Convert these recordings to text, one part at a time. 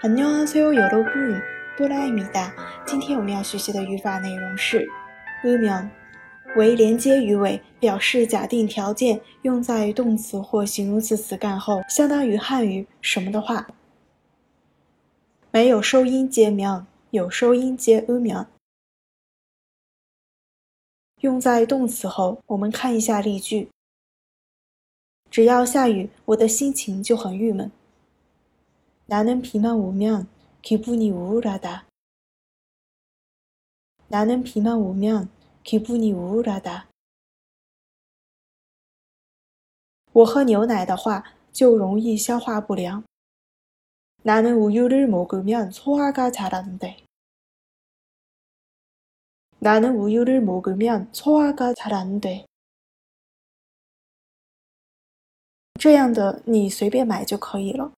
안녕하세요여러분多拉艾米达。今天我们要学习的语法内容是으면为连接语尾，表示假定条件，用在动词或形容词词干后，相当于汉语什么的话。没有收音接면有收音接으면 用在动词后，我们看一下例句。只要下雨，我的心情就很郁闷。나는비만오면기분이우울하다 나는비만오면기분이우울하다我喝牛奶的话就容易消化不良。나는우유를먹으면소화가잘안 돼。 나는우유를먹으면소화가잘안 돼。 这样的你随便买就可以了。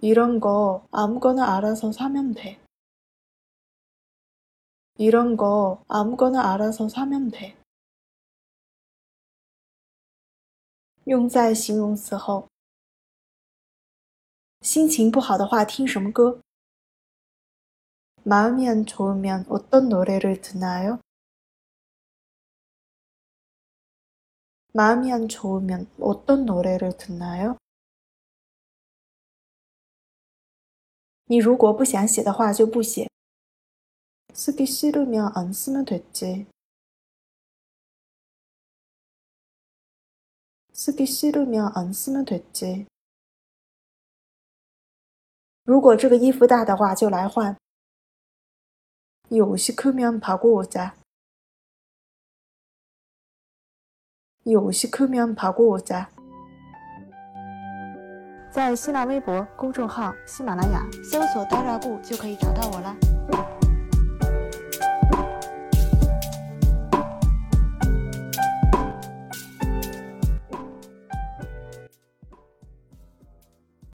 이런거아무거나알아서사면 돼。 이런거아무거나알아서사면 돼。 用在形容词后，心情不好的话听什么歌？ 마음이안좋으면어떤노래를듣나요마음이안좋으면어떤노래를듣나요你如果不想写的话，就不写。쓰기싫으면안쓰면됐지쓰기싫으면안쓰면됐지如果这个衣服大的话，就来换。 이옷이크면바꿔오자이옷이크면바꿔오자在新浪微博公众号“喜马拉雅”搜索“刀扎布”就可以找到我啦。